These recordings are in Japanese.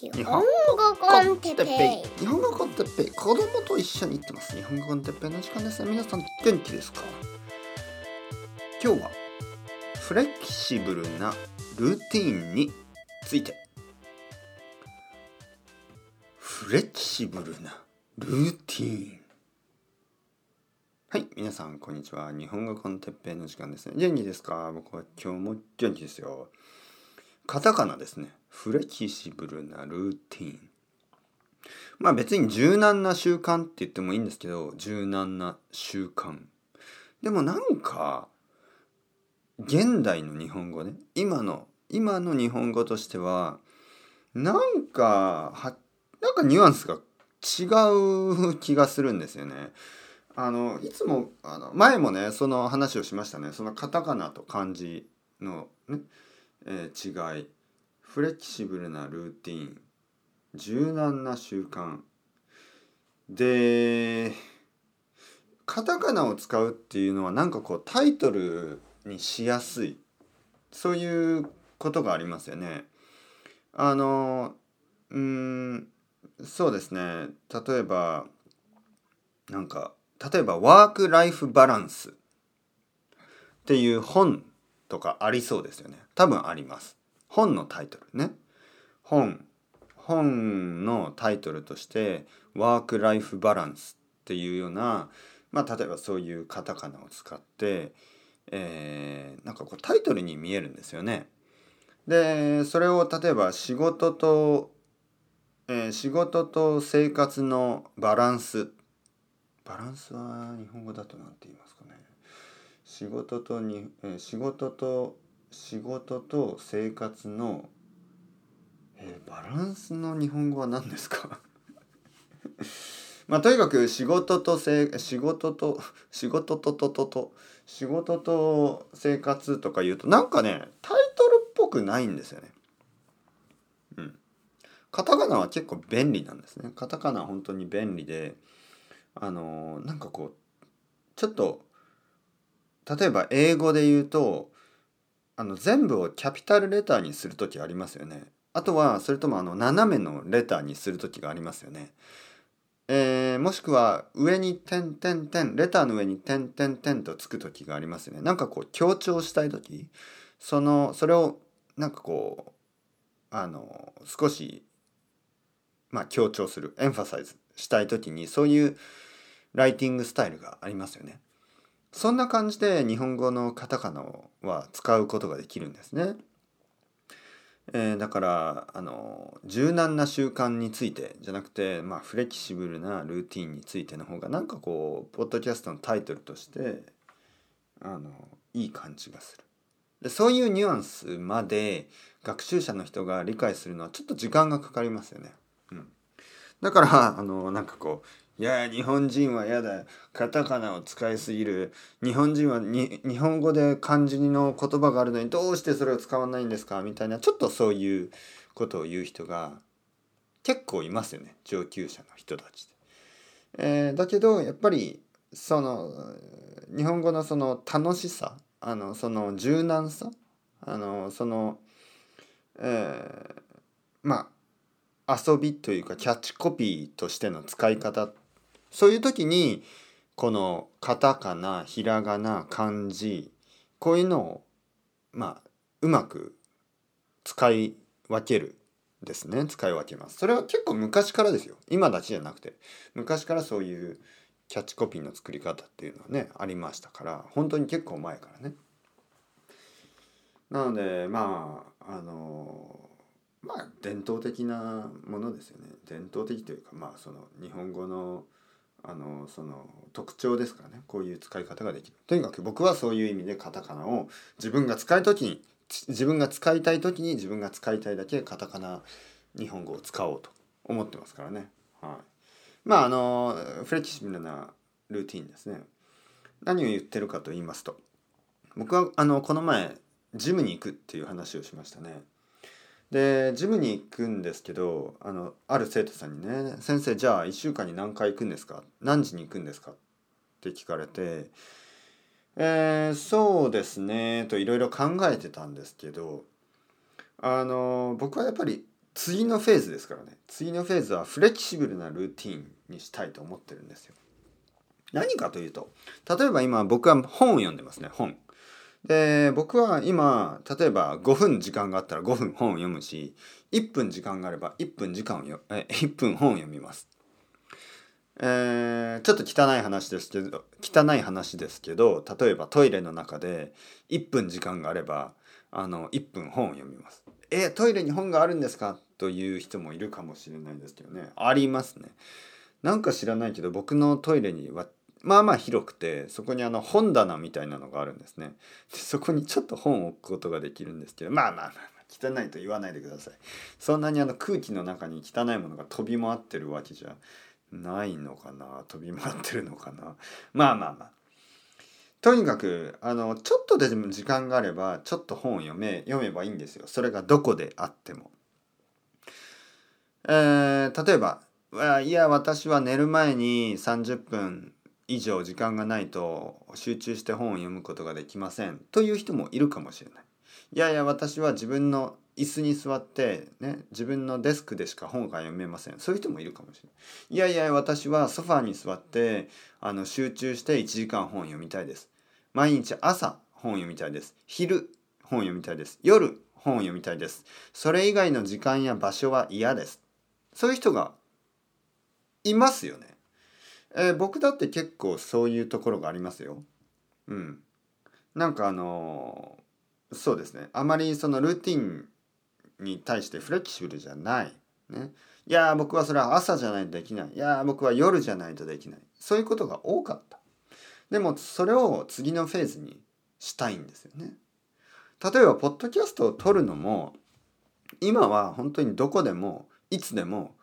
日本語 con テッペイ。日本語 con テッペイ。子供と一緒に行ってます。日本語 con テッペイの時間ですね。皆さん元気ですか？今日はフレキシブルなルーティンについて。フレキシブルなルーティン。はい皆さんこんにちは。日本語 con テッペイの時間ですね。元気ですか？僕は今日も元気ですよ。カタカナですね。フレキシブルなルーティン。まあ別に柔軟な習慣って言ってもいいんですけど柔軟な習慣。でもなんか現代の日本語ね。今の今の日本語としてはなんかはなんかニュアンスが違う気がするんですよね。あのいつもあの前もねその話をしましたね。そのカタカナと漢字のね、えー、違い。フレキシブルなルーティン。柔軟な習慣。でカタカナを使うっていうのはなんかこうタイトルにしやすい。そういうことがありますよね。あのうんそうですね。例えばなんか例えばワーク・ライフ・バランスっていう本とかありそうですよね。多分あります。本のタイトルね。本本のタイトルとしてワーク・ライフ・バランスっていうようなまあ例えばそういうカタカナを使ってえー、なんかこうタイトルに見えるんですよね。でそれを例えば仕事と、えー、仕事と生活のバランス。バランスは日本語だと何て言いますかね。仕事とに、えー、仕事と仕事と生活の、えー、バランスの日本語は何ですか？まあとにかく仕事とせ仕事と仕事とととと仕事と生活とか言うとなんかねタイトルっぽくないんですよね。うん。カタカナは結構便利なんですね。カタカナは本当に便利であのなんかこうちょっと例えば英語で言うとあの全部をキャピタルレターにする時ありますよね。あとはそれともあの斜めのレターにする時がありますよね。えー、もしくは上に点点点レターの上に点点点とつく時がありますよねなんかこう強調したい時そのそれをなんかこうあの少しまあ強調するエンファサイズしたい時にそういうライティングスタイルがありますよねそんな感じで日本語のカタカナは使うことができるんですね。えー、だからあの柔軟な習慣についてじゃなくて、まあ、フレキシブルなルーティンについての方がなんかこうポッドキャストのタイトルとしてあのいい感じがするでそういうニュアンスまで学習者の人が理解するのはちょっと時間がかかりますよね。うん、だからあのなんかこういや日本人は嫌だ。カタカナを使いすぎる。日本人は日本語で漢字の言葉があるのにどうしてそれを使わないんですか？みたいなちょっとそういうことを言う人が結構いますよね。上級者の人たちで。えー、だけどやっぱりその日本語のその楽しさあのその柔軟さあのその、えー、まあ遊びというかキャッチコピーとしての使い方っそういう時にこのカタカナひらがな漢字こういうのをまあうまく使い分けるですね。使い分けます。それは結構昔からですよ。今だけじゃなくて。昔からそういうキャッチコピーの作り方っていうのはねありましたから。本当に結構前からね。なのでまああのまあ伝統的なものですよね。伝統的というかまあその日本語のあのその特徴ですからね。こういう使い方ができる。とにかく僕はそういう意味でカタカナを自分が使い時に自分が使いたい時に自分が使いたいだけカタカナ日本語を使おうと思ってますからね。はい。まああのフレキシブルなルーティンですね。何を言ってるかと言いますと僕はあのこの前ジムに行くっていう話をしましたね。でジムに行くんですけどあのある生徒さんにね「先生じゃあ1週間に何回行くんですか？何時に行くんですか?」って聞かれて「えー、そうですね」といろいろ考えてたんですけどあの僕はやっぱり次のフェーズですからね次のフェーズはフレキシブルなルーティンにしたいと思ってるんですよ。何かというと例えば今僕は本を読んでますね本。で僕は今例えば5分時間があったら5分本を読むし1分時間があれば1分時間をよえ1分本を読みます。えー、ちょっと汚い話ですけど汚い話ですけど例えばトイレの中で1分時間があればあの1分本を読みます。えトイレに本があるんですか？という人もいるかもしれないですけどねありますね。なんか知らないけど僕のトイレにはまあまあ広くてそこにあの本棚みたいなのがあるんですね。でそこにちょっと本を置くことができるんですけどまあまあまあ、汚いと言わないでください。そんなにあの空気の中に汚いものが飛び回ってるわけじゃないのかな飛び回ってるのかなまあまあまあとにかくあのちょっとでも時間があればちょっと本を読め読めばいいんですよそれがどこであっても。えー、例えばいや私は寝る前に30分以上時間がないと集中して本を読むことができませんという人もいるかもしれない。いやいや私は自分の椅子に座ってね自分のデスクでしか本が読めません。そういう人もいるかもしれない。いやいや私はソファーに座ってあの集中して1時間本読みたいです。毎日朝本読みたいです。昼本読みたいです。夜本読みたいです。それ以外の時間や場所は嫌です。そういう人がいますよね、えー、僕だって結構そういうところがありますようんなんかあのー、そうですねあまりそのルーティンに対してフレキシブルじゃない。ね、いや僕はそれは朝じゃないとできない。いや僕は夜じゃないとできない。そういうことが多かった。でもそれを次のフェーズにしたいんですよね。例えばポッドキャストを撮るのも今は本当にどこでもいつでも、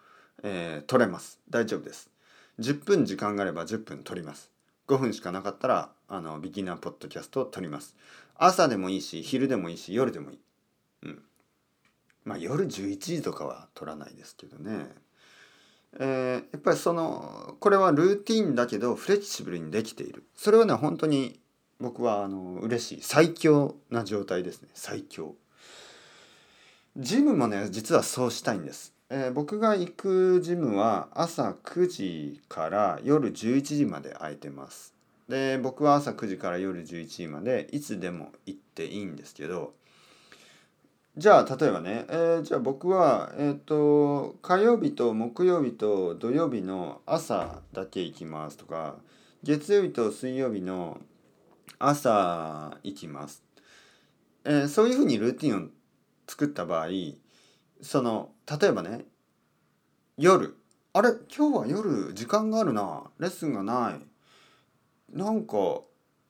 えー、撮れます。大丈夫です。10分時間があれば10分撮ります。5分しかなかったらあのビギナーポッドキャストを撮ります。朝でもいいし昼でもいいし夜でもいい。うん。まあ夜11時とかは取らないですけどね。えー、やっぱりそのこれはルーティンだけどフレキシブルにできているそれはね本当に僕はあの嬉しい最強な状態ですね最強ジムもね実はそうしたいんです、えー、僕が行くジムは朝9時から夜11時まで空いてます。で僕は朝9時から夜11時までいつでも行っていいんですけどじゃあ例えばね、えー、じゃあ僕は、えーと、火曜日と木曜日と土曜日の朝だけ行きますとか月曜日と水曜日の朝行きます、えー、そういうふうにルーティンを作った場合その例えばね夜。あれ今日は夜時間があるな。レッスンがない。なんか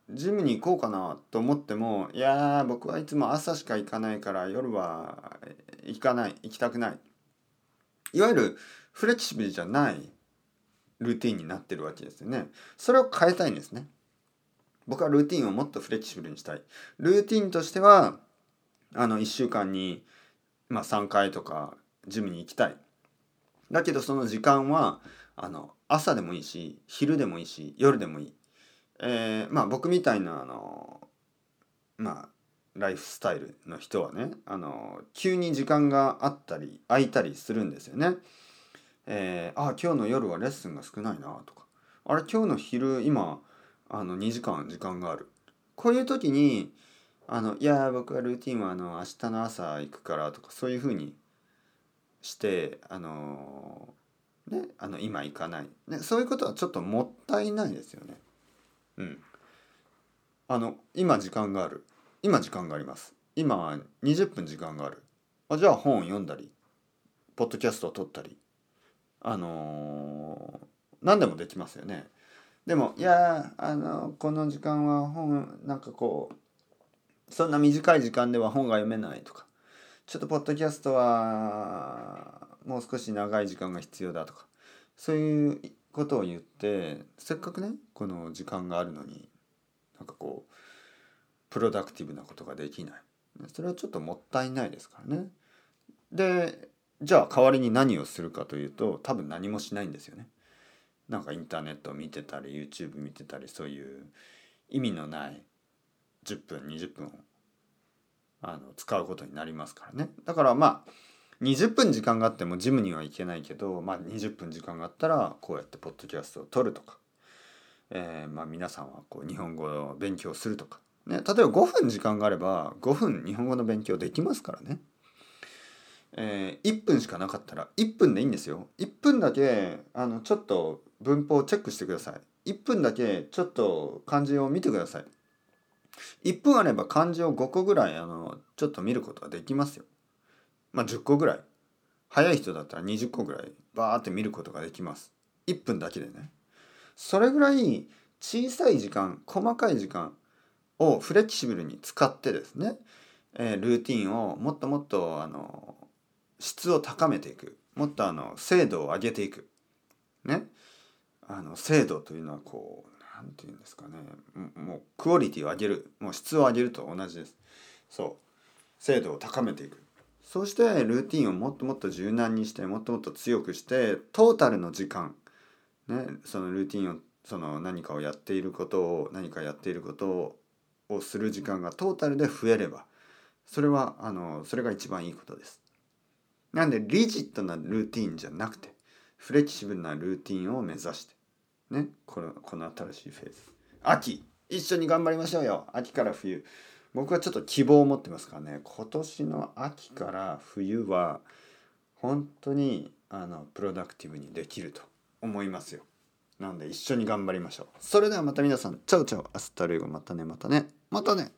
ジムに行こうかなと思ってもいや僕はいつも朝しか行かないから夜は行かない。行きたくない。いわゆるフレキシブルじゃない。ルーティンになってるわけですよね。それを変えたいんですね。僕はルーティンをもっとフレキシブルにしたい。ルーティンとしてはあの1週間に、まあ、3回とかジムに行きたい。だけどその時間はあの朝でもいいし昼でもいいし夜でもいい。えー、まあ僕みたいなあのまあライフスタイルの人はねあの急に時間があったり空いたりするんですよね。えー、あ今日の夜はレッスンが少ないなとか。あれ今日の昼今あの2時間時間がある。こういう時にあのいや僕はルーティンはあの明日の朝行くからとかそういうふうにしてあのねあの今行かない、ね、そういうことはちょっともったいないですよね。うん。あの今時間がある。今時間があります。今20分時間がある。あじゃあ本を読んだりポッドキャストを撮ったりあのー、何でもできますよね。でもいやあのこの時間は本なんかこうそんな短い時間では本が読めないとか。ちょっとポッドキャストはもう少し長い時間が必要だとか。そういうことを言ってせっかくねこの時間があるのになんかこうプロダクティブなことができない。それはちょっともったいないですからね。でじゃあ代わりに何をするかというと多分何もしないんですよね。なんかインターネットを見てたり YouTube 見てたりそういう意味のない10分20分あの使うことになりますからねだからまあ20分時間があってもジムには行けないけど、まあ、20分時間があったらこうやってポッドキャストを撮るとか、えー、まあ皆さんはこう日本語を勉強するとか、ね、例えば5分時間があれば5分日本語の勉強できますからね。えー、1分しかなかったら1分でいいんですよ。1分だけあのちょっと文法をチェックしてください。1分だけちょっと漢字を見てください。1分あれば漢字を5個ぐらいあのちょっと見ることができますよ。まあ10個ぐらい。早い人だったら20個ぐらいバーって見ることができます。1分だけでね。それぐらい小さい時間、細かい時間をフレキシブルに使ってですね、えー、ルーティンをもっともっとあの質を高めていく。もっとあの精度を上げていく。ね。あの精度というのはこう何て言うんですかね。もうクオリティを上げる。もう質を上げると同じです。そう。精度を高めていく。そしてルーティンをもっともっと柔軟にしてもっともっと強くしてトータルの時間。ね。そのルーティンをその何かをやっていることを何かやっていることをする時間がトータルで増えればそれはあのそれが一番いいことです。なんでリジットなルーティンじゃなくてフレキシブルなルーティンを目指してねこのこの新しいフェーズ。秋一緒に頑張りましょうよ。秋から冬。僕はちょっと希望を持ってますからね。今年の秋から冬は本当にあのプロダクティブにできると思いますよ。なので一緒に頑張りましょう。それではまた皆さん。 Chao chao hasta luego。またねまたね。またね。